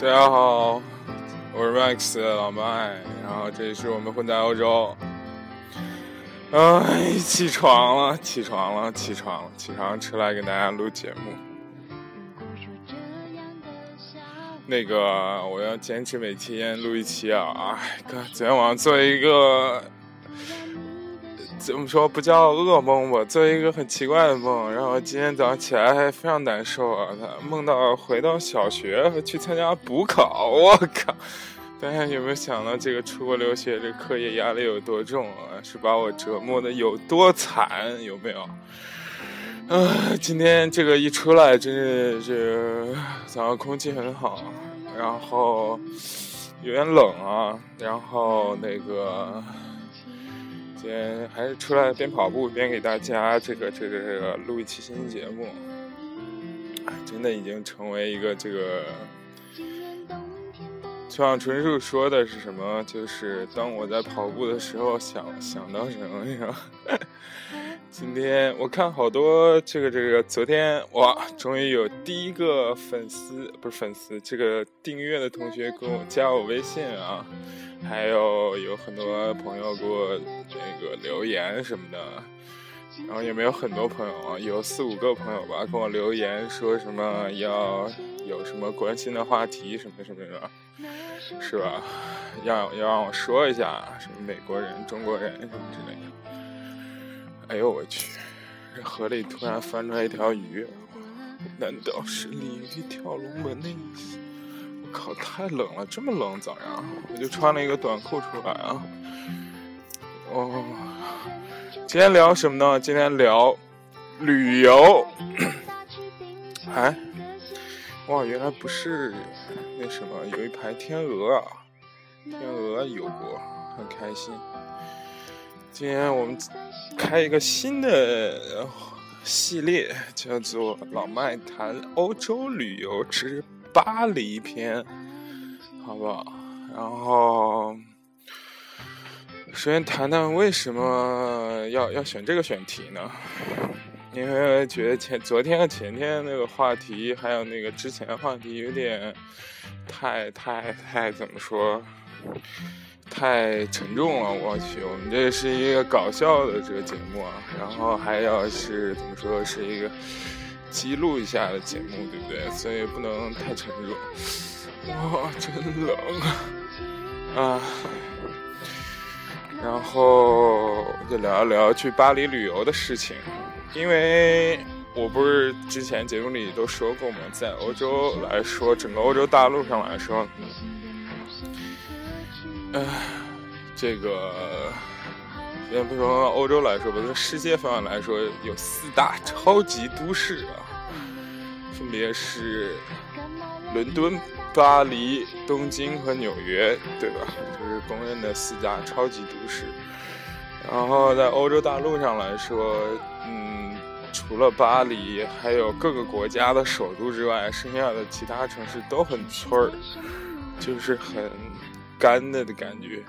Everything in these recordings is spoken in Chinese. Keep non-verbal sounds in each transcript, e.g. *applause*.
大家好，我是 Max 老麦，然后这里是我们混在欧洲。哎，起床了，起床了，起床了，起床出来给大家录节目。那个，我要坚持每天录一期啊！哎，哥，昨天晚上做一个。怎么说不叫噩梦吧？做一个很奇怪的梦，然后今天早上起来还非常难受啊！他梦到回到小学去参加补考，我靠！大家有没有想到这个出国留学这课业压力有多重啊？是把我折磨的有多惨？有没有？啊，今天这个一出来，真是这早上空气很好，然后有点冷啊，然后那个。今天还是出来边跑步边给大家这个这个这个录一期新节目，真的已经成为一个这个。村上春树说的是什么？就是当我在跑步的时候想想到什么呀？今天我看好多这个这个，昨天哇，终于有第一个粉丝不是粉丝，这个订阅的同学跟我加我微信啊。还有有很多朋友给我那个留言什么的，然后也没有很多朋友啊，有四五个朋友吧，跟我留言说什么要有什么关心的话题什么什么的，是吧？要要让我说一下什么美国人、中国人什么之类的。哎呦我去，这河里突然翻出来一条鱼，难道是鲤鱼跳龙门的意思？我靠，太冷了！这么冷，早上我就穿了一个短裤出来啊。哦，今天聊什么呢？今天聊旅游。哎，哇，原来不是那什么，有一排天鹅啊，天鹅游过，很开心。今天我们开一个新的系列，叫做“老麦谈欧洲旅游之”。巴黎篇，好不好？然后，首先谈谈为什么要要选这个选题呢？因为觉得前昨天和前天那个话题，还有那个之前的话题，有点太太太怎么说？太沉重了。我去，我们这是一个搞笑的这个节目啊，然后还要是怎么说，是一个。记录一下的节目，对不对？所以不能太沉重。哇，真冷啊！然后就聊一聊去巴黎旅游的事情，因为我不是之前节目里都说过吗？在欧洲来说，整个欧洲大陆上来说，呃，这个。先不说欧洲来说吧，从世界范围来说，有四大超级都市啊，分别是伦敦、巴黎、东京和纽约，对吧？就是公认的四大超级都市。然后在欧洲大陆上来说，嗯，除了巴黎，还有各个国家的首都之外，剩下的其他城市都很村儿，就是很干的的感觉。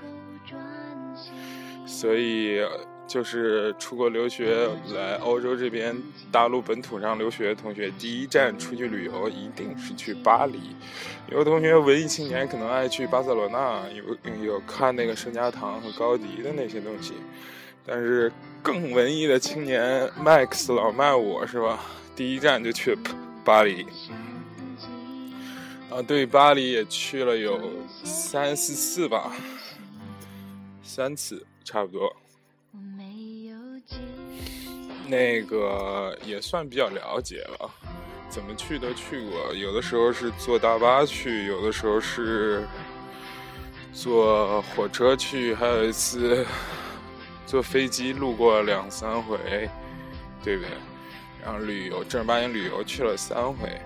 所以，就是出国留学来欧洲这边大陆本土上留学的同学，第一站出去旅游一定是去巴黎。有的同学文艺青年可能爱去巴塞罗那，有有看那个圣家堂和高迪的那些东西。但是更文艺的青年 Max 老麦我是吧？第一站就去巴黎。啊，对，巴黎也去了有三四次吧，三次。差不多，那个也算比较了解了，怎么去都去过。有的时候是坐大巴去，有的时候是坐火车去，还有一次 *laughs* 坐飞机路过两三回，对不对？然后旅游正儿八经旅游去了三回，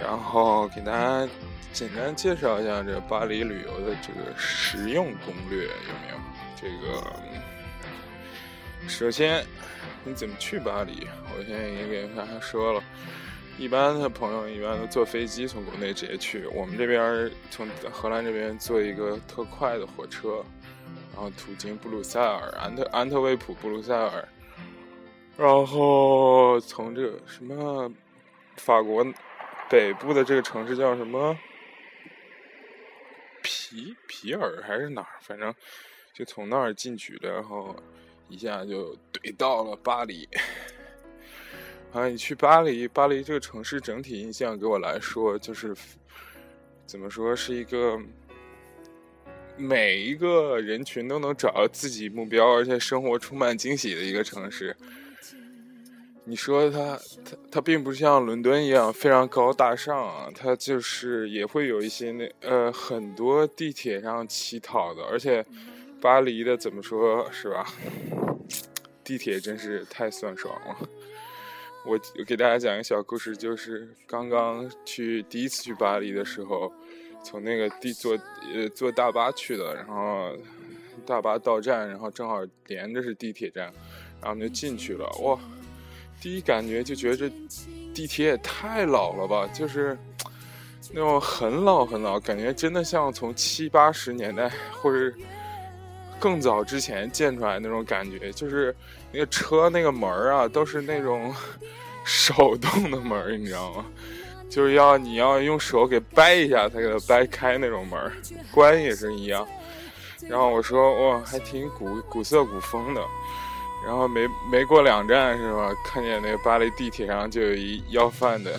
然后给大家简单介绍一下这巴黎旅游的这个实用攻略有没有？这个，首先你怎么去巴黎？我现在已经给大家说了，一般的朋友一般都坐飞机从国内直接去，我们这边从荷兰这边坐一个特快的火车，然后途经布鲁塞尔、安特安特卫普、布鲁塞尔，然后从这什么法国北部的这个城市叫什么？皮皮尔还是哪儿，反正就从那儿进去的，然后一下就怼到了巴黎。啊，你去巴黎，巴黎这个城市整体印象给我来说，就是怎么说是一个每一个人群都能找到自己目标，而且生活充满惊喜的一个城市。你说它，它它并不像伦敦一样非常高大上啊，它就是也会有一些那呃很多地铁上乞讨的，而且巴黎的怎么说是吧？地铁真是太酸爽了。我给大家讲一个小故事，就是刚刚去第一次去巴黎的时候，从那个地坐呃坐大巴去的，然后大巴到站，然后正好连着是地铁站，然后我们就进去了。哇，第一感觉就觉得这地铁也太老了吧，就是那种很老很老，感觉真的像从七八十年代或者更早之前建出来那种感觉，就是。那个车那个门啊，都是那种手动的门，你知道吗？就是要你要用手给掰一下才给它掰开那种门，关也是一样。然后我说哇，还挺古古色古风的。然后没没过两站是吧？看见那个巴黎地铁上就有一要饭的，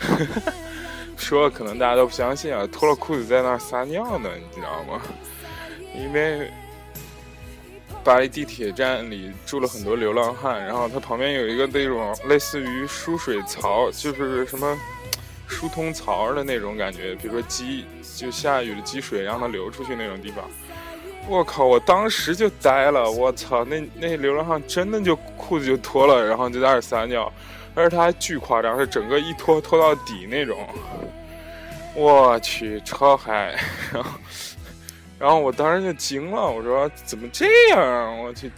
*laughs* 说可能大家都不相信啊，脱了裤子在那儿撒尿呢，你知道吗？因为。巴黎地铁站里住了很多流浪汉，然后它旁边有一个那种类似于输水槽，就是什么疏通槽的那种感觉，比如说积就下雨的积水让它流出去那种地方。我靠！我当时就呆了，*laughs* 我操！那那流浪汉真的就裤子就脱了，然后就在那撒尿，而且他还巨夸张，是整个一脱脱到底那种。我去，超嗨！然后。然后我当时就惊了，我说怎么这样？我去，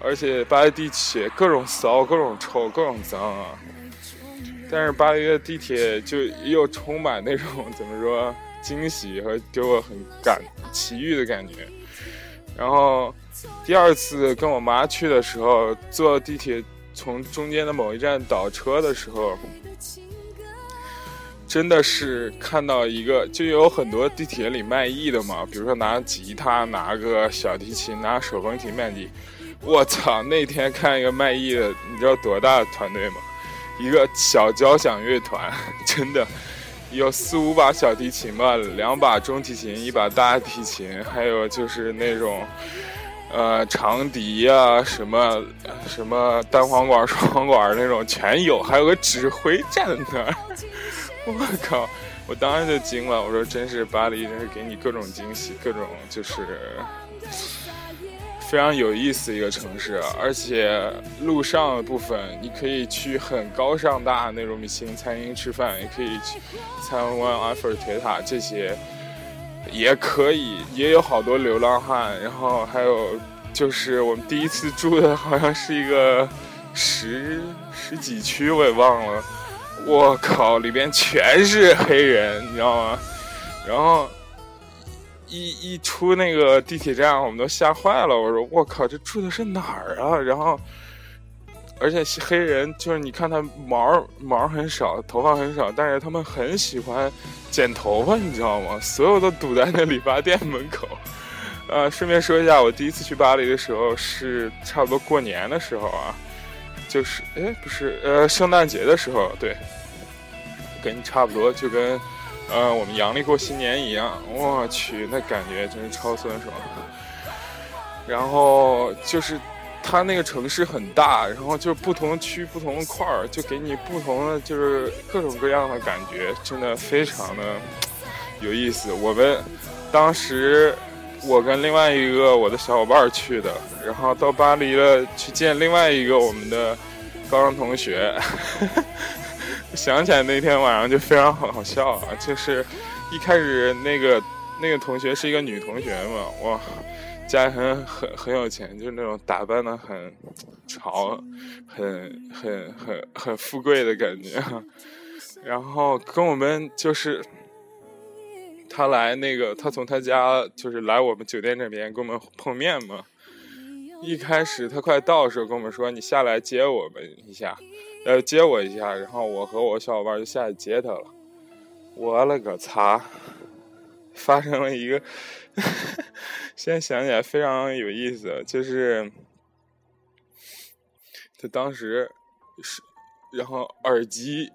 而且巴黎地铁各种骚、各种臭、各种脏啊！但是巴黎的地铁就又充满那种怎么说惊喜和给我很感奇遇的感觉。然后第二次跟我妈去的时候，坐地铁从中间的某一站倒车的时候。真的是看到一个，就有很多地铁里卖艺的嘛，比如说拿吉他、拿个小提琴、拿手风琴卖艺。我操！那天看一个卖艺的，你知道多大的团队吗？一个小交响乐团，*laughs* 真的有四五把小提琴吧，两把中提琴，一把大提琴，还有就是那种呃长笛呀，什么什么单簧管、双簧管那种全有，还有个指挥站在那儿。*laughs* 我靠！我当时就惊了，我说真是巴黎，真是给你各种惊喜，各种就是非常有意思一个城市。而且路上的部分，你可以去很高尚大那种米其林餐厅吃饭，也可以去参观埃菲尔铁塔这些，也可以，也有好多流浪汉。然后还有就是我们第一次住的好像是一个十十几区，我也忘了。我靠，里边全是黑人，你知道吗？然后一一出那个地铁站，我们都吓坏了。我说：“我靠，这住的是哪儿啊？”然后，而且黑人就是你看他毛毛很少，头发很少，但是他们很喜欢剪头发，你知道吗？所有都堵在那理发店门口。呃，顺便说一下，我第一次去巴黎的时候是差不多过年的时候啊。就是，哎，不是，呃，圣诞节的时候，对，跟你差不多，就跟，呃，我们阳历过新年一样。我去，那感觉真是超酸爽。然后就是，它那个城市很大，然后就是不同区、不同块儿，就给你不同的，就是各种各样的感觉，真的非常的有意思。我们当时。我跟另外一个我的小伙伴去的，然后到巴黎了去见另外一个我们的高中同学。想起来那天晚上就非常好好笑啊，*laughs* 就是一开始那个那个同学是一个女同学嘛，哇，家里很很很有钱，就是那种打扮的很潮，很很很很富贵的感觉，*laughs* 然后跟我们就是。他来那个，他从他家就是来我们酒店这边跟我们碰面嘛。一开始他快到的时候跟我们说：“你下来接我们一下，呃，接我一下。”然后我和我小伙伴就下去接他了。我了个擦！*laughs* 发生了一个，*laughs* 现在想起来非常有意思，就是他当时是，然后耳机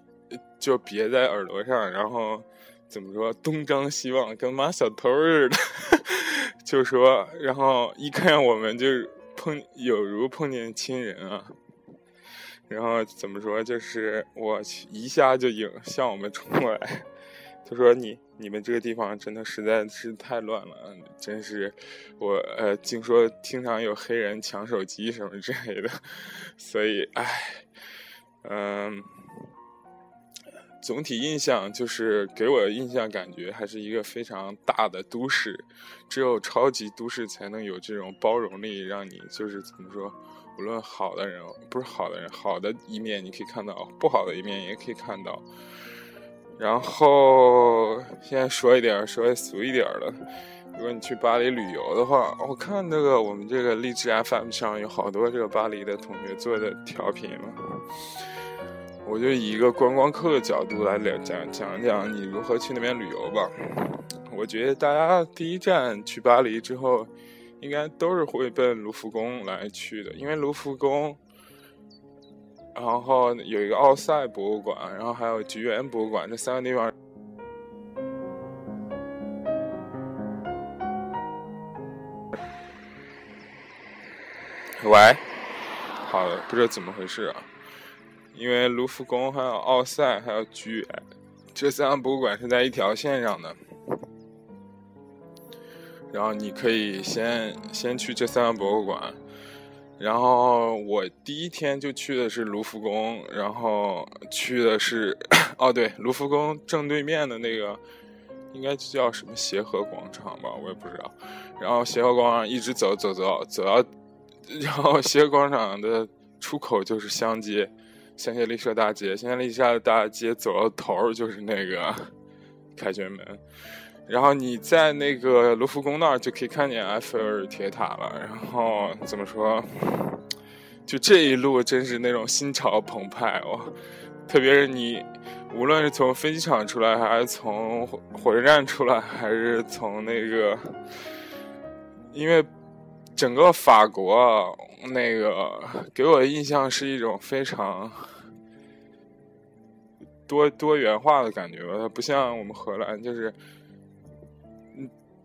就别在耳朵上，然后怎么说东张西望，跟妈小偷似的，*laughs* 就说，然后一看我们就碰有如碰见亲人啊。然后怎么说？就是我一下就迎向我们冲过来，他说：“你你们这个地方真的实在是太乱了，真是我呃，听说经常有黑人抢手机什么之类的，所以唉，嗯，总体印象就是给我的印象感觉还是一个非常大的都市，只有超级都市才能有这种包容力，让你就是怎么说。”无论好的人，不是好的人，好的一面你可以看到，不好的一面也可以看到。然后现在说一点稍微俗一点的，如果你去巴黎旅游的话，我看那个我们这个励志 FM 上有好多这个巴黎的同学做的调频嘛，我就以一个观光客的角度来讲讲讲你如何去那边旅游吧。我觉得大家第一站去巴黎之后。应该都是会奔卢浮宫来去的，因为卢浮宫，然后有一个奥赛博物馆，然后还有橘园博物馆，这三个地方。喂，好的，不知道怎么回事啊？因为卢浮宫、还有奥赛、还有橘园，这三个博物馆是在一条线上的。然后你可以先先去这三个博物馆，然后我第一天就去的是卢浮宫，然后去的是 *coughs* 哦对，卢浮宫正对面的那个应该叫什么协和广场吧，我也不知道。然后协和广场一直走走走走到，*laughs* 然后协和广场的出口就是香街，香榭丽舍大街，香榭丽舍大街走到头就是那个 *laughs* 凯旋门。然后你在那个卢浮宫那儿就可以看见埃菲尔铁塔了。然后怎么说？就这一路真是那种心潮澎湃哦！特别是你，无论是从飞机场出来，还是从火车站出来，还是从那个，因为整个法国那个给我的印象是一种非常多多元化的感觉吧。它不像我们荷兰，就是。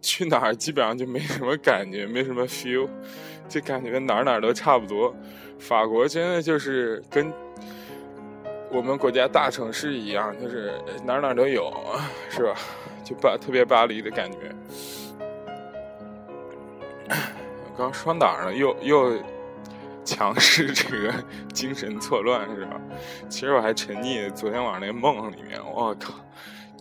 去哪儿基本上就没什么感觉，没什么 feel，就感觉哪儿哪儿都差不多。法国真的就是跟我们国家大城市一样，就是哪儿哪儿都有，是吧？就巴特别巴黎的感觉。我刚说哪儿了？又又强势这个精神错乱是吧？其实我还沉溺昨天晚上那个梦里面，我靠！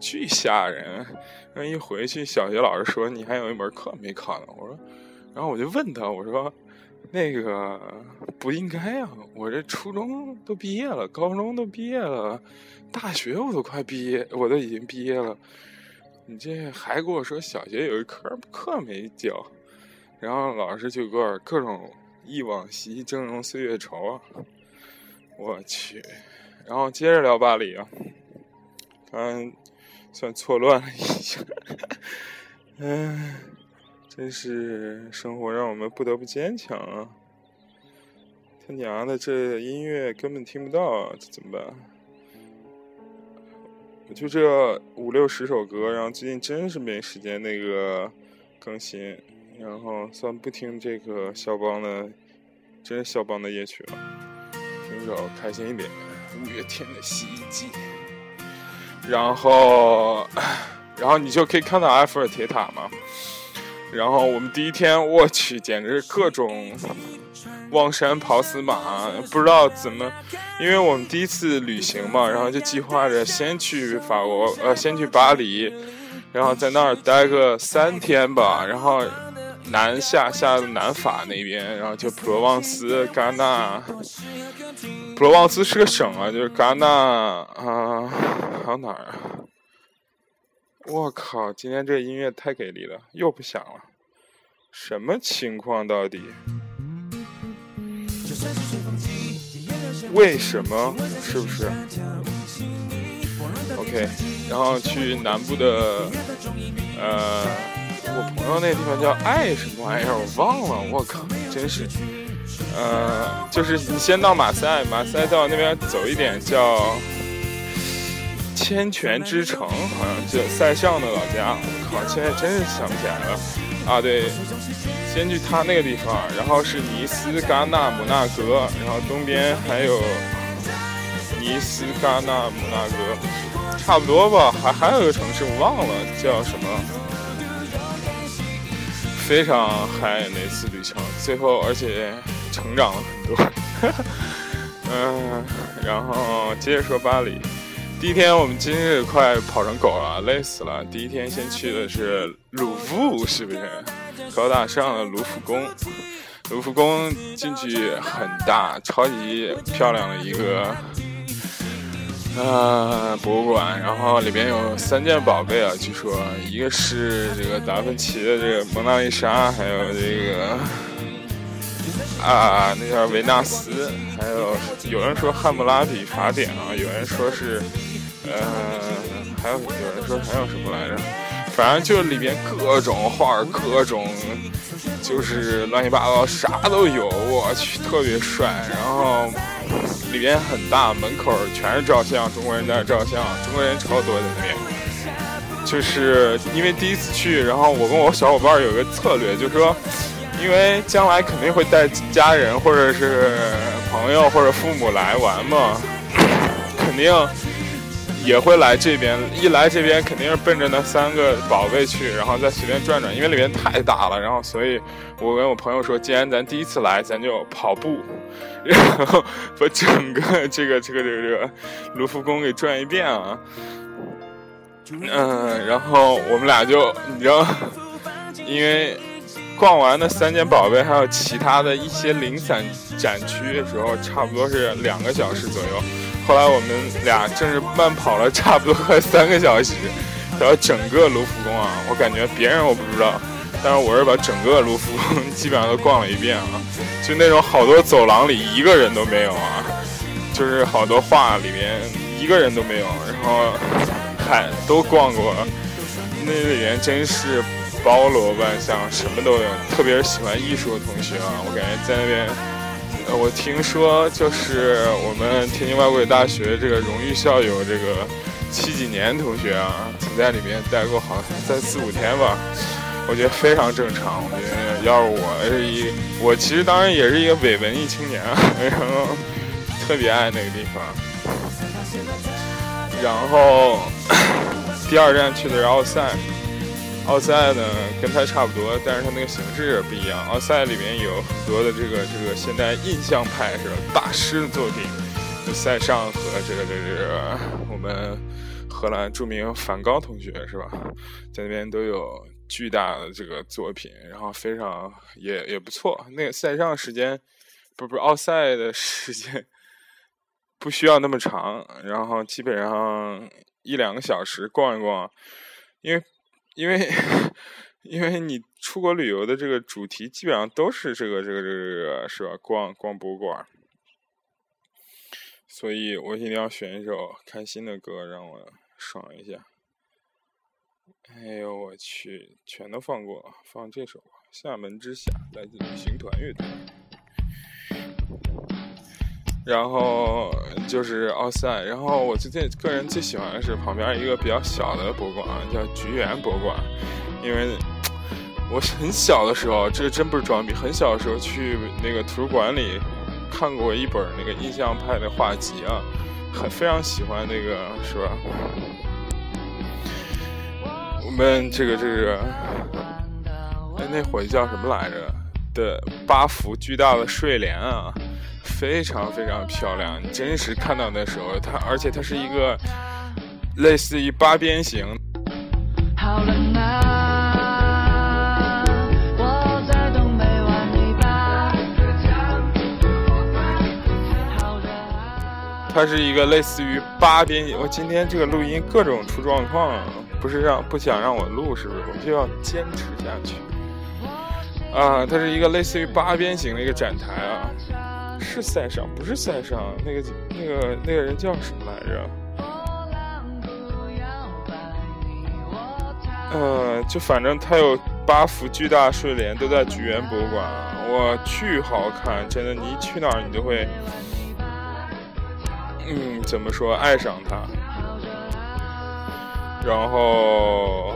巨吓人！然后一回去，小学老师说你还有一门课没考呢。我说，然后我就问他，我说，那个不应该啊！我这初中都毕业了，高中都毕业了，大学我都快毕业，我都已经毕业了，你这还跟我说小学有一科课没交？然后老师就给我各种忆往昔，峥嵘岁月稠啊！我去，然后接着聊巴黎啊，嗯。算错乱了一下，唉，真是生活让我们不得不坚强啊！他娘的，这音乐根本听不到啊，这怎么办？就这五六十首歌，然后最近真是没时间那个更新，然后算不听这个肖邦的，真是肖邦的夜曲了，听首开心一点，五月天的洗衣机。然后，然后你就可以看到埃菲尔铁塔嘛。然后我们第一天，我去，简直是各种望山跑死马，不知道怎么，因为我们第一次旅行嘛，然后就计划着先去法国，呃，先去巴黎，然后在那儿待个三天吧，然后南下下南法那边，然后就普罗旺斯、戛纳。普罗旺斯是个省啊，就是戛纳啊。还有哪儿啊？我靠！今天这音乐太给力了，又不响了，什么情况到底？为什么？是不是？OK，然后去南部的，呃，我朋友那地方叫爱什么玩意儿，我忘了，我靠，真是，呃，就是你先到马赛，马赛到那边走一点叫千泉之城，好像就塞尚的老家，我靠，现在真是想不起来了，啊，对，先去他那个地方，然后是尼斯、戛纳、姆纳格，然后东边还有。尼斯、戛纳、姆纳格，差不多吧。还还有一个城市我忘了叫什么，非常嗨那次旅程。最后而且成长了很多。*laughs* 嗯，然后接着说巴黎。第一天我们今日快跑成狗了，累死了。第一天先去的是鲁夫，是不是？高大上的卢浮宫。卢浮宫进去很大，超级漂亮的一个。啊，博物馆，然后里边有三件宝贝啊，据说一个是这个达芬奇的这个蒙娜丽莎，还有这个啊，那叫维纳斯，还有有人说汉谟拉比法典啊，有人说是呃，还有有人说还有什么来着？反正就里边各种画，各种就是乱七八糟，啥都有，我去，特别帅，然后。里边很大，门口全是照相，中国人在那照相，中国人超多在那边。就是因为第一次去，然后我跟我小伙伴有个策略，就是说，因为将来肯定会带家人或者是朋友或者父母来玩嘛，肯定也会来这边。一来这边肯定是奔着那三个宝贝去，然后再随便转转，因为里面太大了。然后所以我跟我朋友说，既然咱第一次来，咱就跑步。然后把整个这个这个这个这个卢浮宫给转一遍啊，嗯，然后我们俩就你知道，因为逛完那三件宝贝，还有其他的一些零散展区的时候，差不多是两个小时左右。后来我们俩正是慢跑了差不多快三个小时，然后整个卢浮宫啊，我感觉别人我不知道。但是我是把整个卢浮宫基本上都逛了一遍啊，就那种好多走廊里一个人都没有啊，就是好多画里面一个人都没有，然后还都逛过，那里面真是包罗万象，什么都有。特别是喜欢艺术的同学啊，我感觉在那边，呃，我听说就是我们天津外国语大学这个荣誉校友这个七几年同学啊，曾在里面待过好像三四五天吧。我觉得非常正常。我觉得要是我是一，我其实当然也是一个伪文艺青年啊，*laughs* 然后特别爱那个地方。然后 *coughs* 第二站去的是奥赛，奥赛呢跟它差不多，但是它那个形式不一样。奥赛里面有很多的这个这个现代印象派是吧大师的作品，就塞尚和这个这个我们荷兰著名梵高同学是吧，在那边都有。巨大的这个作品，然后非常也也不错。那个赛上时间，不不，奥赛的时间不需要那么长，然后基本上一两个小时逛一逛。因为因为 *laughs* 因为你出国旅游的这个主题基本上都是这个这个这个这个是吧？逛逛博物馆，所以我一定要选一首开心的歌，让我爽一下。哎呦我去，全都放过，放这首《厦门之夏》，来自旅行团乐队。然后就是奥赛，然后我最近个人最喜欢的是旁边一个比较小的博物馆，叫菊园博物馆。因为我很小的时候，这个真不是装逼，很小的时候去那个图书馆里看过一本那个印象派的画集啊，很非常喜欢那个，是吧？我们这个这个，哎，那会叫什么来着？的八幅巨大的睡莲啊，非常非常漂亮。你真实看到的时候，它而且它是一个类似于八边形。它是一个类似于八边形。我今天这个录音各种出状况。不是让不想让我录，是不是？我就要坚持下去。啊，它是一个类似于八边形的一个展台啊，是塞尚，不是塞尚，那个那个那个人叫什么来着？呃，就反正他有八幅巨大睡莲都在菊园博物馆，我巨好看，真的，你一去哪儿你就会，嗯，怎么说，爱上它。然后。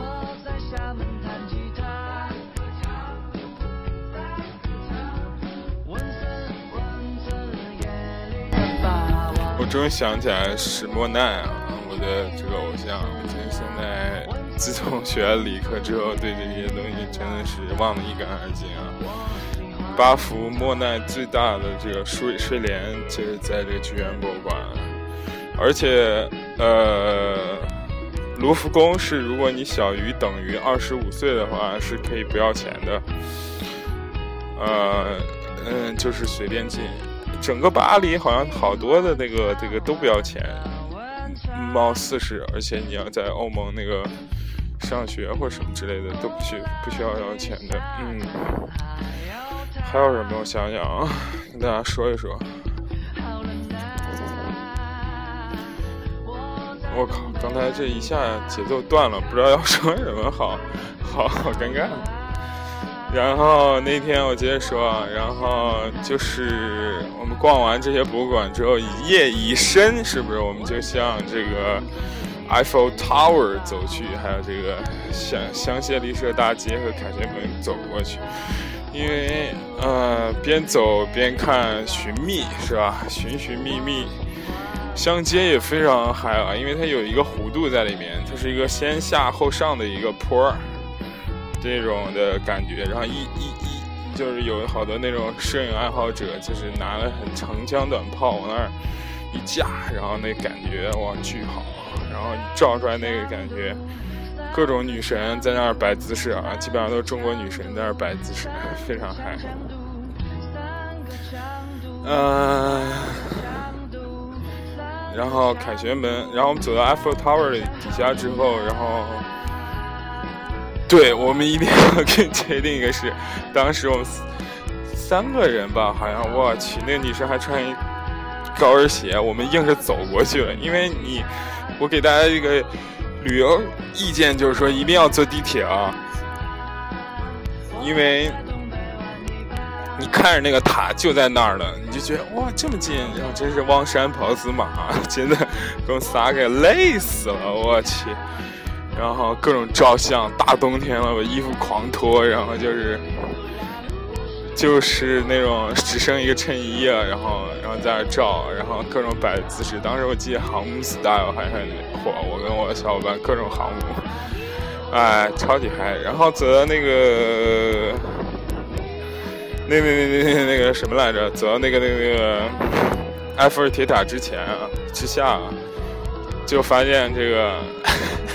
终于想起来史莫奈啊，我的这个偶像。其实现在自从学了理科之后，对这些东西真的是忘得一干二净啊。八幅莫奈最大的这个睡睡莲，就是在这个菊园博物馆，而且呃。卢浮宫是，如果你小于等于二十五岁的话，是可以不要钱的。呃，嗯，就是随便进。整个巴黎好像好多的那个这个都不要钱，貌似是，而且你要在欧盟那个上学或什么之类的都不需不需要要钱的。嗯，还有什么？我想想啊，跟大家说一说。我靠！刚才这一下节奏断了，不知道要说什么好，好好尴尬。然后那天我接着说，然后就是我们逛完这些博物馆之后，夜已深，是不是？我们就向这个 Eiffel Tower 走去，还有这个香香榭丽舍大街和凯旋门走过去，因为呃，边走边看寻觅，是吧？寻寻觅觅。相接也非常嗨啊，因为它有一个弧度在里面，它是一个先下后上的一个坡儿，这种的感觉。然后一一一就是有好多那种摄影爱好者，就是拿了很长枪短炮往那儿一架，然后那感觉哇巨好，然后照出来那个感觉，各种女神在那儿摆姿势啊，基本上都是中国女神在那儿摆姿势，非常嗨。嗯。然后凯旋门，然后我们走到 Eiffel Tower 底下之后，然后，对我们一定要跟确定一个是，当时我们三个人吧，好像我去，那个女生还穿一高跟鞋，我们硬是走过去了。因为你，我给大家一个旅游意见，就是说一定要坐地铁啊，因为。你看着那个塔就在那儿了，你就觉得哇这么近，然后真是望山跑死马，*laughs* 真的给我仨给累死了，我去！然后各种照相，大冬天了，我衣服狂脱，然后就是就是那种只剩一个衬衣啊，然后然后在那照，然后各种摆姿势。当时我记得航母 style 还很火，我跟我的小伙伴各种航母，哎，超级嗨！然后走到那个。那那那那那个什么来着？走到那个那个那个埃菲尔铁塔之前啊，之下，啊就发现这个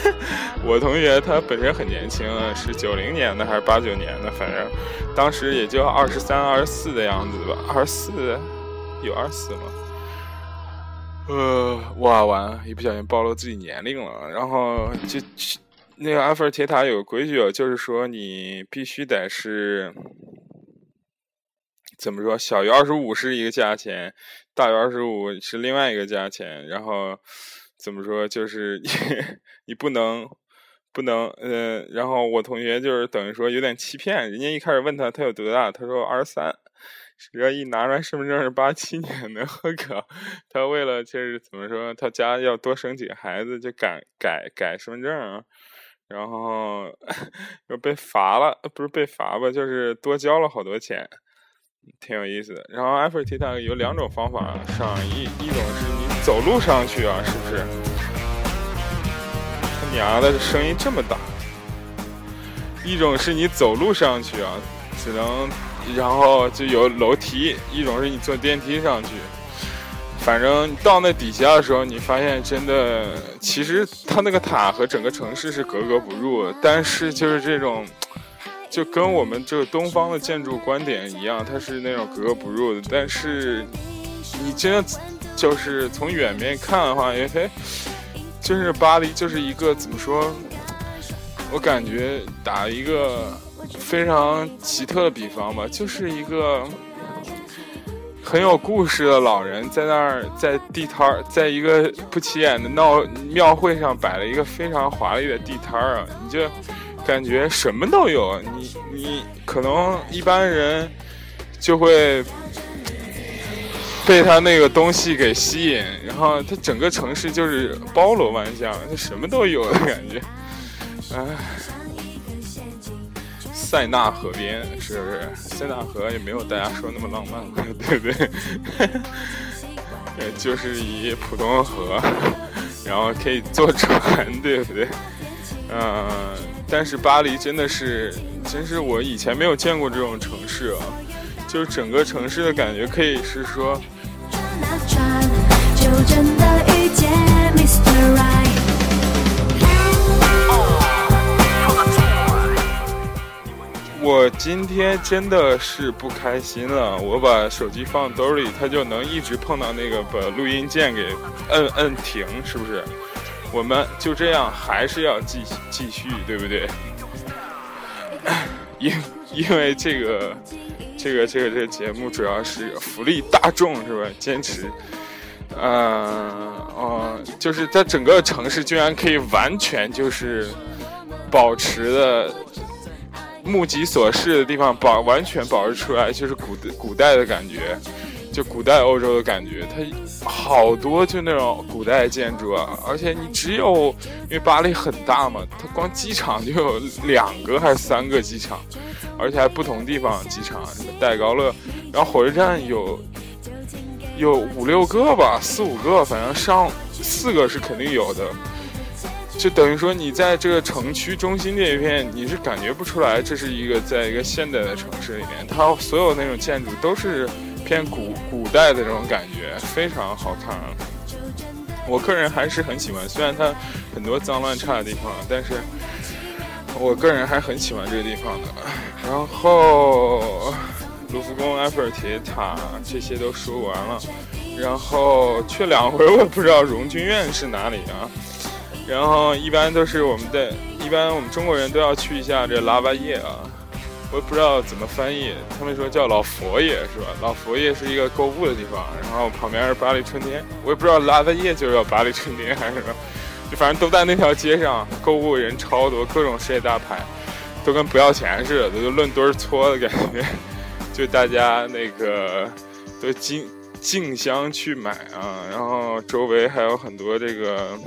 *laughs* 我同学他本身很年轻，是九零年的还是八九年的？反正当时也就二十三、二十四的样子吧。二十四有二十四吗？呃，哇完，一不小心暴露自己年龄了。然后就那个埃菲尔铁塔有规矩，就是说你必须得是。怎么说？小于二十五是一个价钱，大于二十五是另外一个价钱。然后怎么说？就是你 *laughs* 你不能不能呃，然后我同学就是等于说有点欺骗，人家一开始问他他有多大，他说二十三，然后一拿出来身份证是八七年的，我靠！他为了就是怎么说，他家要多生几个孩子，就改改改身份证，然后 *laughs* 又被罚了，不是被罚吧，就是多交了好多钱。挺有意思的。然后埃菲尔铁塔有两种方法上，一一种是走路上去啊，是不是？他娘的，声音这么大！一种是你走路上去啊，只能，然后就有楼梯；一种是你坐电梯上去。反正到那底下的时候，你发现真的，其实它那个塔和整个城市是格格不入，但是就是这种。就跟我们这个东方的建筑观点一样，它是那种格格不入的。但是你真的就是从远面看的话，因为就是巴黎就是一个怎么说？我感觉打一个非常奇特的比方吧，就是一个很有故事的老人在那儿在地摊儿，在一个不起眼的闹庙会上摆了一个非常华丽的地摊儿啊，你就。感觉什么都有。你你可能一般人就会被他那个东西给吸引，然后他整个城市就是包罗万象，就什么都有的感觉。哎，塞纳河边是不是？塞纳河也没有大家说那么浪漫，对不对？*laughs* 就是一普通河，然后可以坐船，对不对？嗯，但是巴黎真的是，真是我以前没有见过这种城市啊，就是整个城市的感觉可以是说。我今天真的是不开心了，我把手机放兜里，它就能一直碰到那个把录音键给摁摁停，是不是？我们就这样还是要继继续，对不对？*coughs* 因因为这个这个这个这个节目主要是福利大众，是吧？坚持，呃哦，就是在整个城市居然可以完全就是保持的。目及所视的地方保完全保持出来，就是古古代的感觉，就古代欧洲的感觉。它好多就那种古代建筑啊，而且你只有因为巴黎很大嘛，它光机场就有两个还是三个机场，而且还不同地方机场，什么戴高乐，然后火车站有有五六个吧，四五个，反正上四个是肯定有的。就等于说，你在这个城区中心这一片，你是感觉不出来这是一个在一个现代的城市里面，它所有那种建筑都是偏古古代的这种感觉，非常好看。我个人还是很喜欢，虽然它很多脏乱差的地方，但是我个人还很喜欢这个地方的。然后，卢浮宫、埃菲尔铁塔这些都说完了，然后去两回，我也不知道荣军院是哪里啊。然后一般都是我们的，一般我们中国人都要去一下这拉巴叶啊，我也不知道怎么翻译，他们说叫老佛爷是吧？老佛爷是一个购物的地方，然后旁边是巴黎春天，我也不知道拉巴叶就叫巴黎春天还是什么，就反正都在那条街上，购物人超多，各种世界大牌，都跟不要钱似的，就论堆搓的感觉，就大家那个都竞竞相去买啊，然后周围还有很多这个。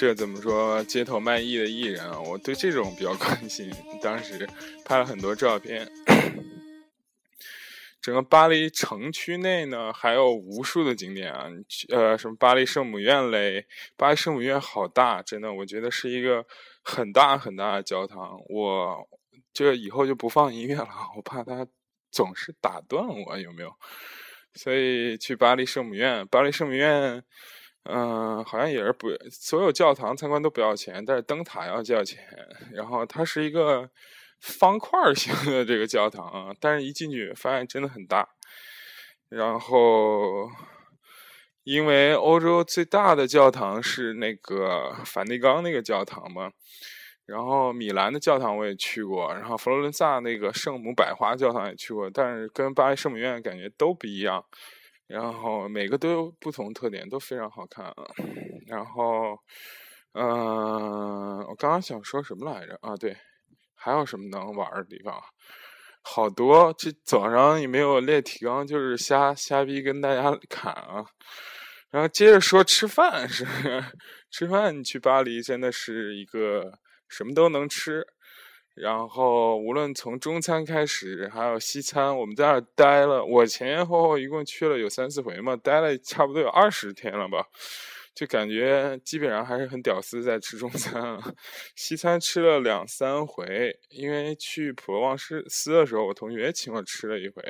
这怎么说？街头卖艺的艺人啊，我对这种比较 *laughs* 关心。当时拍了很多照片。整个巴黎城区内呢，还有无数的景点啊，呃，什么巴黎圣母院嘞？巴黎圣母院好大，真的，我觉得是一个很大很大的教堂。我这以后就不放音乐了，我怕它总是打断我，有没有？所以去巴黎圣母院，巴黎圣母院。嗯，好像也是不，所有教堂参观都不要钱，但是灯塔要交钱。然后它是一个方块型的这个教堂，但是一进去发现真的很大。然后，因为欧洲最大的教堂是那个梵蒂冈那个教堂嘛，然后米兰的教堂我也去过，然后佛罗伦萨那个圣母百花教堂也去过，但是跟巴黎圣母院感觉都不一样。然后每个都有不同特点，都非常好看啊。然后，嗯，我刚刚想说什么来着啊？对，还有什么能玩的地方？好多，这早上也没有列提纲，就是瞎瞎逼跟大家侃啊。然后接着说吃饭，是 *laughs* 吃饭，去巴黎真的是一个什么都能吃。然后，无论从中餐开始，还有西餐，我们在那儿待了，我前前后后一共去了有三四回嘛，待了差不多有二十天了吧，就感觉基本上还是很屌丝在吃中餐。西餐吃了两三回，因为去普罗旺斯斯的时候，我同学请我吃了一回，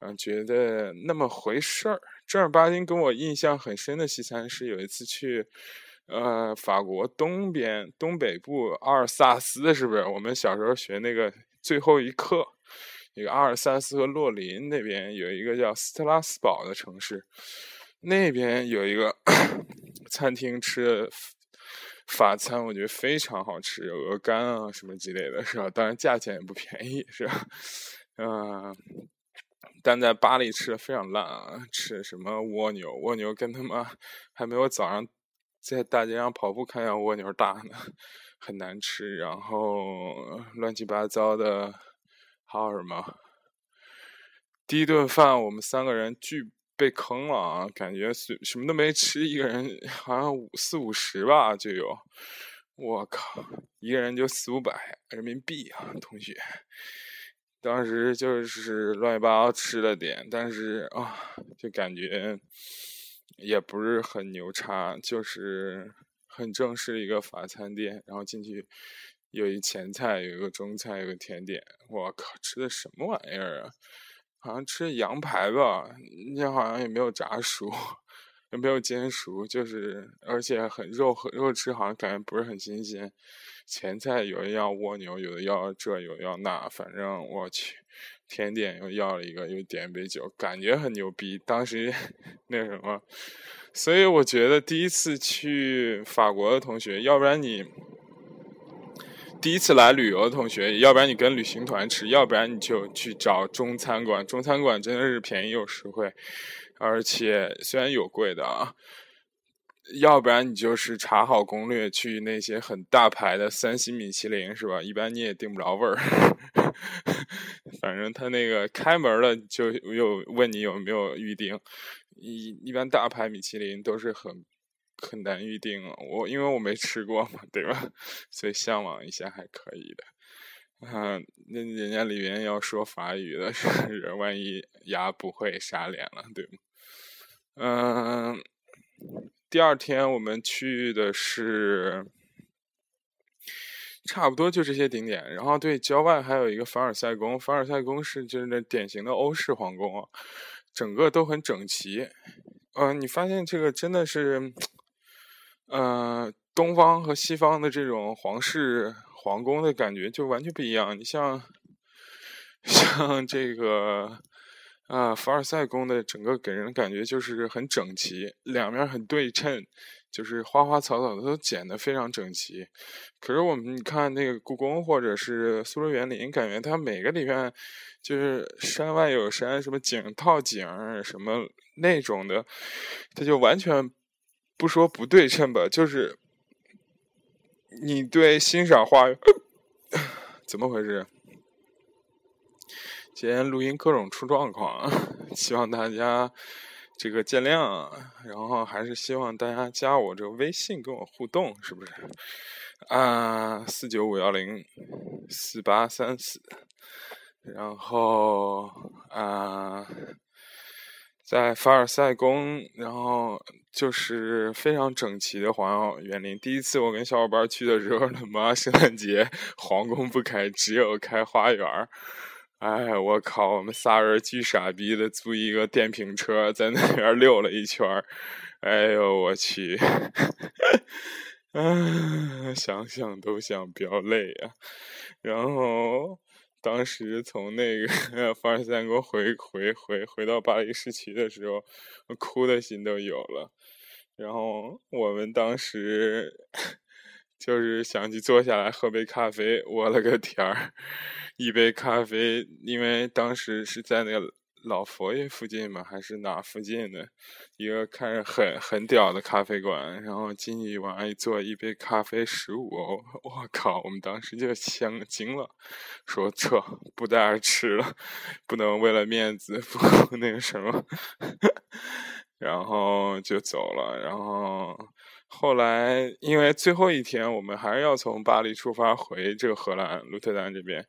然后觉得那么回事儿。正儿八经跟我印象很深的西餐是有一次去。呃，法国东边东北部阿尔萨斯是不是？我们小时候学那个最后一课，那个阿尔萨斯和洛林那边有一个叫斯特拉斯堡的城市，那边有一个 *coughs* 餐厅吃法餐，我觉得非常好吃，鹅肝啊什么之类的，是吧？当然价钱也不便宜，是吧？嗯，但在巴黎吃的非常烂啊，吃什么蜗牛？蜗牛跟他妈还没有早上。在大街上跑步看见蜗牛大呢，*laughs* 很难吃，然后乱七八糟的，还有什么？第一顿饭我们三个人巨被坑了啊！感觉什什么都没吃，一个人好像五四五十吧就有，我靠，一个人就四五百人民币啊，同学。当时就是乱七八糟吃了点，但是啊，就感觉也不是很牛叉，就是很正式的一个法餐店。然后进去有一前菜，有一个中菜，有个甜点。我靠，吃的什么玩意儿啊？好像吃羊排吧，那好像也没有炸熟，*laughs* 也没有煎熟，就是而且很肉很，肉吃好像感觉不是很新鲜。前菜有的要蜗牛，有的要这，有的要那，反正我去，甜点又要了一个，又点一杯酒，感觉很牛逼。当时 *laughs* 那什么，所以我觉得第一次去法国的同学，要不然你第一次来旅游的同学，要不然你跟旅行团吃，要不然你就去找中餐馆。中餐馆真的是便宜又实惠，而且虽然有贵的啊。要不然你就是查好攻略去那些很大牌的三星米其林是吧？一般你也订不着位儿，反正他那个开门了就又问你有没有预定。一一般大牌米其林都是很很难预定，我因为我没吃过嘛，对吧？*laughs* 所以向往一下还可以的。啊，那人家里面要说法语的，是 *laughs* 万一牙不会傻脸了，对吗？嗯。第二天我们去的是，差不多就这些顶点。然后对郊外还有一个凡尔赛宫，凡尔赛宫是就是那典型的欧式皇宫，整个都很整齐。嗯，你发现这个真的是，呃，东方和西方的这种皇室皇宫的感觉就完全不一样。你像，*laughs* 像这个。啊，凡尔赛宫的整个给人感觉就是很整齐，两面很对称，就是花花草草的都剪得非常整齐。可是我们看那个故宫或者是苏州园林，感觉它每个里面就是山外有山，什么景套景什么那种的，它就完全不说不对称吧，就是你对欣赏画，*coughs* 怎么回事？今天录音各种出状况，*laughs* 希望大家这个见谅。然后还是希望大家加我这个微信跟我互动，是不是？啊，四九五幺零四八三四。然后啊，在凡尔赛宫，然后就是非常整齐的皇园林。第一次我跟小伙伴去的时候，他妈圣诞节皇宫不开，只有开花园。哎，我靠！我们仨人巨傻逼的租一个电瓶车，在那边溜了一圈儿。哎呦我去！啊，想想都想飙泪呀。然后当时从那个 *laughs* 凡尔赛宫回回回回到巴黎市区的时候，哭的心都有了。然后我们当时就是想去坐下来喝杯咖啡，我了个天儿！一杯咖啡，因为当时是在那个老佛爷附近嘛，还是哪附近的一个看着很很屌的咖啡馆，然后进去往上一坐，一杯咖啡十五欧，*laughs* 我靠！我们当时就香惊了，说这不带着吃了，不能为了面子 *laughs* 不那个什么，*laughs* 然后就走了，然后。后来，因为最后一天我们还是要从巴黎出发回这个荷兰鹿特丹这边。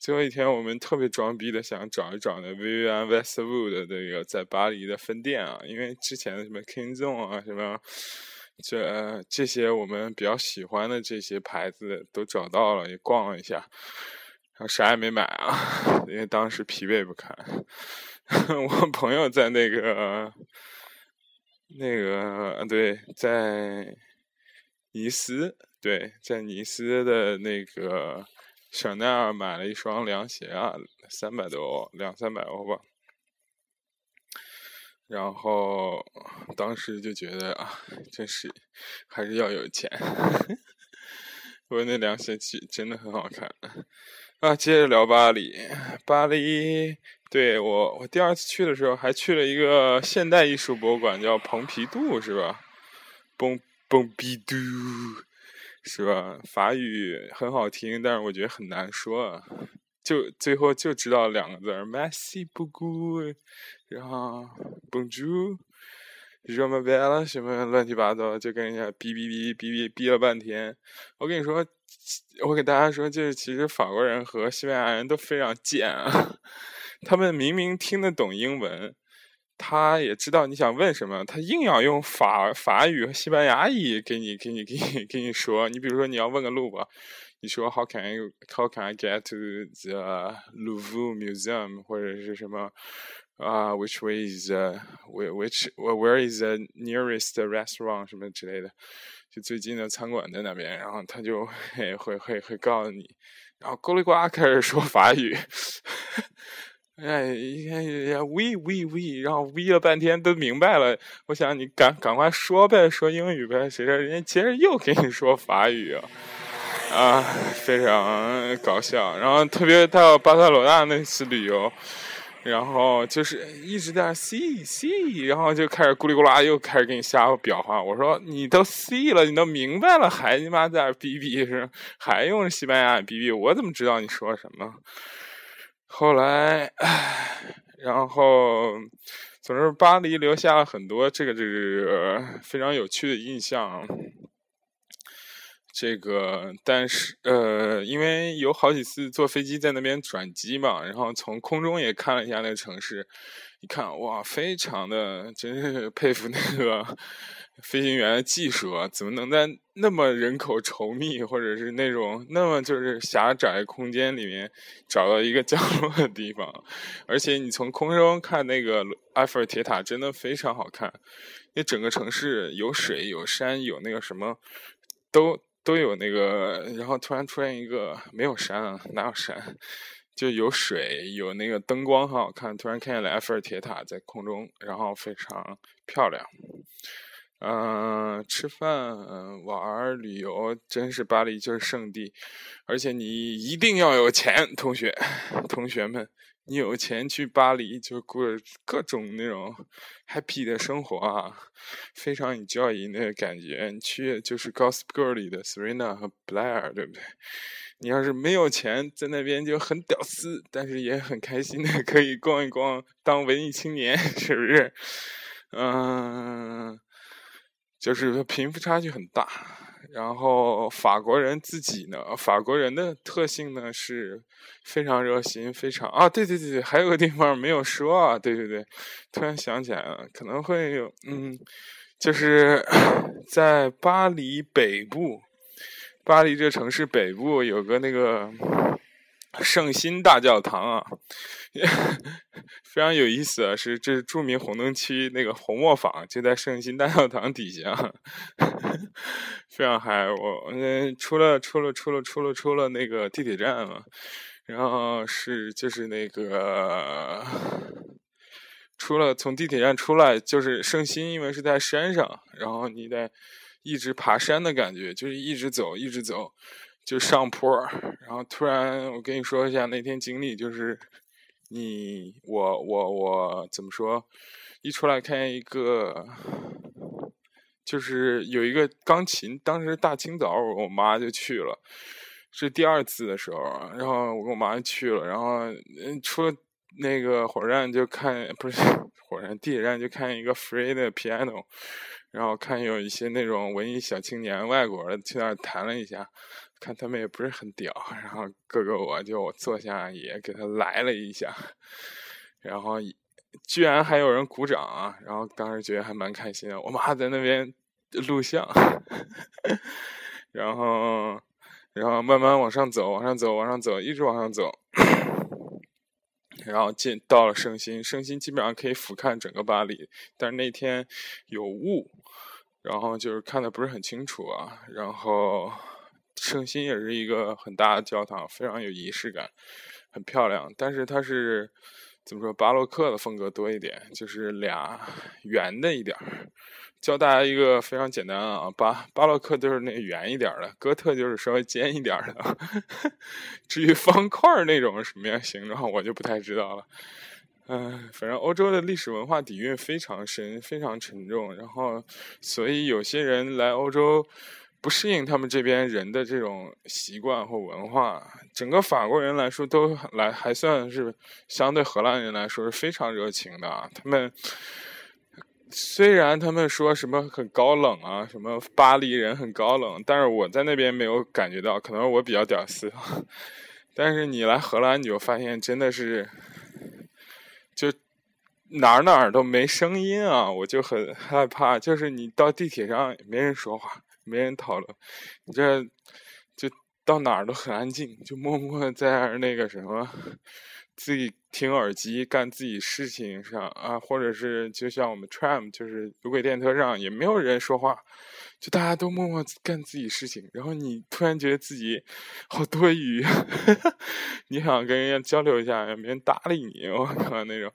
最后一天，我们特别装逼的想找一找那 Vivian Westwood 的这个在巴黎的分店啊，因为之前的什么 King Zone 啊，什么这这些我们比较喜欢的这些牌子都找到了，也逛了一下，然后啥也没买啊，因为当时疲惫不堪。*laughs* 我朋友在那个。那个对，在尼斯，对，在尼斯的那个香奈儿买了一双凉鞋啊，三百多，两三百欧吧。然后当时就觉得啊，真是还是要有钱。*laughs* 我那凉鞋其真的很好看。啊，接着聊巴黎，巴黎。对我，我第二次去的时候还去了一个现代艺术博物馆，叫蓬皮杜，是吧？蓬蓬皮杜，是吧？法语很好听，但是我觉得很难说，就最后就知道两个字儿 m e s s i beaucoup，然后 Bonjour。什么别了，什么乱七八糟，就跟人家哔哔哔哔哔哔了半天。我跟你说，我给大家说，就是其实法国人和西班牙人都非常贱啊。他们明明听得懂英文，他也知道你想问什么，他硬要用法法语和西班牙语给你给你给你给你说。你比如说你要问个路吧，你说 How can I How can I get to the Louvre Museum 或者是什么？啊，which way is the which where is the nearest restaurant 什么之类的，就最近的餐馆在那边，然后他就会会会会告诉你，然后咕里呱开始说法语，哎，一看，we we we，然后 we 了半天都明白了，我想你赶赶快说呗，说英语呗，谁知道人家接着又给你说法语啊，啊，非常搞笑，然后特别到巴塞罗那那次旅游。然后就是一直在 see see，然后就开始咕里咕啦又开始给你瞎表话。我说你都 see 了，你都明白了，还你妈在那逼逼是？还用西班牙语逼逼？我怎么知道你说什么？后来，然后总之巴黎留下了很多这个这个非常有趣的印象。这个，但是呃，因为有好几次坐飞机在那边转机嘛，然后从空中也看了一下那个城市，一看哇，非常的，真是佩服那个飞行员的技术啊，怎么能在那么人口稠密或者是那种那么就是狭窄空间里面找到一个降落的地方？而且你从空中看那个埃菲尔铁塔，真的非常好看，那整个城市有水有山有那个什么都。都有那个，然后突然出现一个没有山啊，哪有山？就有水，有那个灯光很好看。突然看见了埃菲尔铁塔在空中，然后非常漂亮。嗯，吃饭、玩、旅游，真是巴黎就是圣地。而且你一定要有钱，同学，同学们。你有钱去巴黎，就过各种那种 happy 的生活啊，非常 enjoy 那个感觉。你去就是 Gossip Girl 里的 Serena 和 Blair，对不对？你要是没有钱，在那边就很屌丝，但是也很开心的，*laughs* 可以逛一逛，当文艺青年，是不是？嗯，就是贫富差距很大。然后法国人自己呢，法国人的特性呢是非常热心，非常啊，对对对对，还有个地方没有说啊，对对对，突然想起来了，可能会有，嗯，就是 *coughs* 在巴黎北部，巴黎这城市北部有个那个。圣心大教堂啊，*laughs* 非常有意思啊！是这是著名红灯区那个红磨坊，就在圣心大教堂底下，*laughs* 非常嗨。我嗯，出了出了出了出了出了那个地铁站嘛，然后是就是那个出了从地铁站出来，就是圣心，因为是在山上，然后你得一直爬山的感觉，就是一直走一直走。就上坡，然后突然我跟你说一下那天经历，就是你我我我怎么说？一出来看见一个，就是有一个钢琴，当时大清早我妈就去了，是第二次的时候，然后我跟我妈去了，然后出了那个火车站就看不是火车站地铁站就看见一个 free 的 piano，然后看有一些那种文艺小青年外国的去那儿弹了一下。看他们也不是很屌，然后哥哥我就坐下也给他来了一下，然后居然还有人鼓掌啊，然后当时觉得还蛮开心的。我妈在那边录像，然后然后慢慢往上走，往上走，往上走，一直往上走，然后进到了圣心。圣心基本上可以俯瞰整个巴黎，但是那天有雾，然后就是看的不是很清楚啊，然后。圣心也是一个很大的教堂，非常有仪式感，很漂亮。但是它是怎么说巴洛克的风格多一点，就是俩圆的一点儿。教大家一个非常简单啊，巴巴洛克就是那圆一点的，哥特就是稍微尖一点的。*laughs* 至于方块那种什么样形状，我就不太知道了。嗯，反正欧洲的历史文化底蕴非常深，非常沉重。然后，所以有些人来欧洲。不适应他们这边人的这种习惯或文化。整个法国人来说，都来还算是相对荷兰人来说是非常热情的。他们虽然他们说什么很高冷啊，什么巴黎人很高冷，但是我在那边没有感觉到，可能我比较屌丝。*laughs* 但是你来荷兰，你就发现真的是，就哪儿哪儿都没声音啊！我就很害怕，就是你到地铁上没人说话，没人讨论，你这就到哪儿都很安静，就默默在那个什么，自己听耳机干自己事情上啊，或者是就像我们 tram 就是有轨电车上也没有人说话。就大家都默默干自己事情，然后你突然觉得自己好多余，*laughs* 你想跟人家交流一下，也没人搭理你。我靠，那种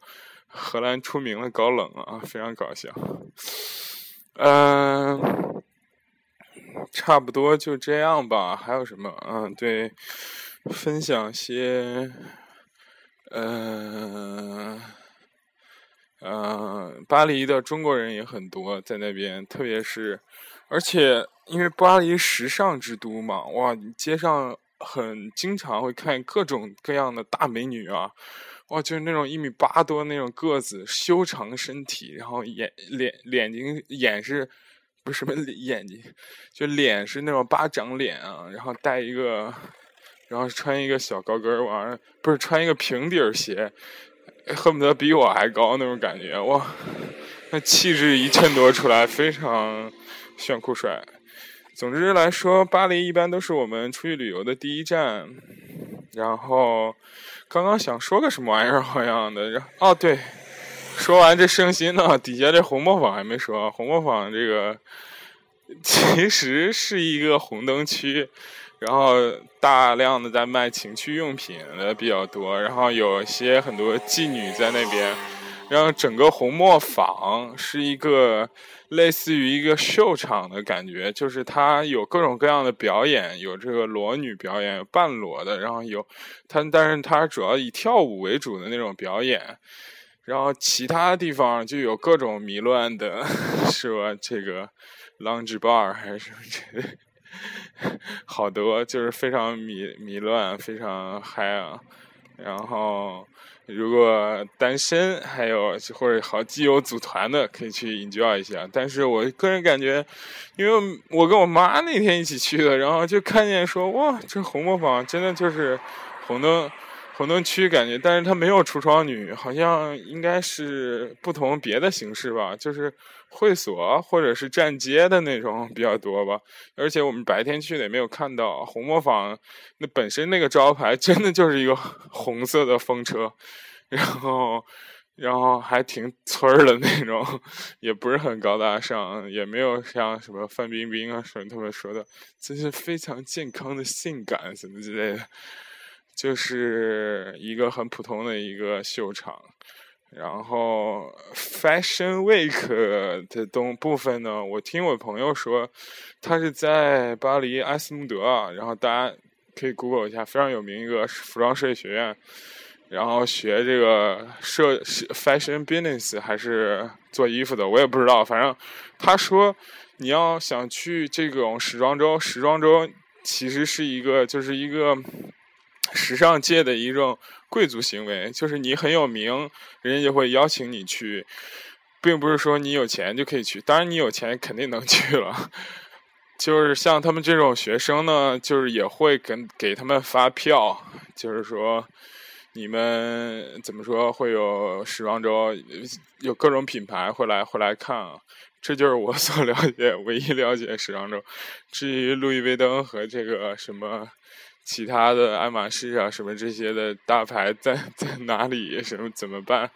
荷兰出名的高冷啊，非常搞笑。嗯，差不多就这样吧。还有什么？嗯，对，分享些，嗯，嗯，巴黎的中国人也很多，在那边，特别是。而且，因为巴黎时尚之都嘛，哇，街上很经常会看各种各样的大美女啊，哇，就是那种一米八多那种个子，修长身体，然后眼脸眼睛眼是，不是什么眼睛，就脸是那种巴掌脸啊，然后戴一个，然后穿一个小高跟儿，完了不是穿一个平底儿鞋，恨不得比我还高那种感觉，哇，那气质一衬托出来，非常。炫酷帅，总之来说，巴黎一般都是我们出去旅游的第一站。然后，刚刚想说个什么玩意儿，好像的然。哦，对，说完这圣心呢，*laughs* 底下这红磨坊还没说。红磨坊这个 *laughs* 其实是一个红灯区，然后大量的在卖情趣用品的比较多，然后有些很多妓女在那边。然后整个红磨坊是一个。类似于一个秀场的感觉，就是它有各种各样的表演，有这个裸女表演，有半裸的，然后有它，但是它主要以跳舞为主的那种表演。然后其他地方就有各种迷乱的，是吧？这个 lounge bar 还是什么之类，*laughs* 好多就是非常迷迷乱，非常嗨啊。然后。如果单身，还有或者好基友组团的，可以去 enjoy 一下。但是我个人感觉，因为我跟我妈那天一起去的，然后就看见说，哇，这红磨坊真的就是红灯。红灯区感觉，但是它没有橱窗女，好像应该是不同别的形式吧，就是会所或者是站街的那种比较多吧。而且我们白天去的也没有看到红磨坊，那本身那个招牌真的就是一个红色的风车，然后然后还挺村儿的那种，也不是很高大上，也没有像什么范冰冰啊什么他们说的，这是非常健康的性感什么之类的。就是一个很普通的一个秀场，然后 Fashion Week 的东部分呢，我听我朋友说，他是在巴黎埃斯穆德，然后大家可以 Google 一下，非常有名一个服装设计学院，然后学这个设 Fashion Business 还是做衣服的，我也不知道，反正他说你要想去这种时装周，时装周其实是一个就是一个。*laughs* 时尚界的一种贵族行为，就是你很有名，人家就会邀请你去，并不是说你有钱就可以去。当然，你有钱肯定能 *laughs* 去了。就是像他们这种学生呢，就是也会跟给他们发票，就是说你们怎么说会有时装周，有各种品牌会来会来看啊。这就是我所 *laughs* 了解唯一了解时装周。至于路易威登和这个什么。其他的爱马仕啊，什么这些的大牌在在哪里？什么怎么办？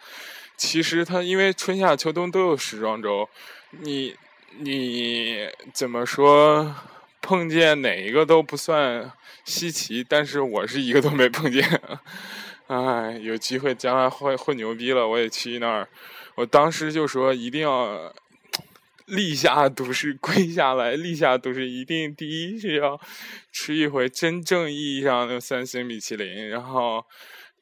其实它因为春夏秋冬都有时装周，你你怎么说碰见哪一个都不算稀奇，但是我是一个都没碰见。哎，有机会将来混混牛逼了，我也去那儿。我当时就说一定要。立下赌誓，跪下来立下赌誓，一定第一是要吃一回真正意义上的三星米其林，然后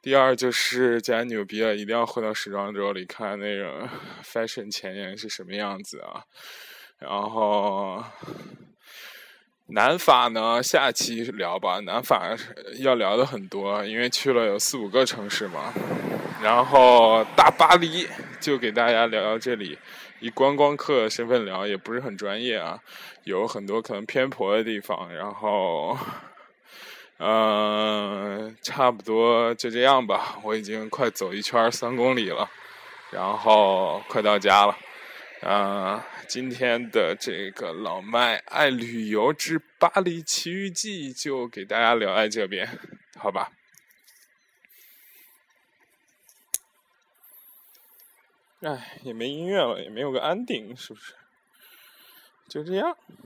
第二就是既然牛逼了，一定要回到时装周里看那个 fashion 前沿是什么样子啊，然后南法呢，下期聊吧。南法要聊的很多，因为去了有四五个城市嘛。然后大巴黎就给大家聊到这里，以观光客身份聊也不是很专业啊，有很多可能偏颇的地方。然后，嗯，差不多就这样吧。我已经快走一圈三公里了，然后快到家了。啊，今天的这个老麦爱旅游之巴黎奇遇记就给大家聊在这边，好吧？哎，也没音乐了，也没有个安定，是不是？就这样。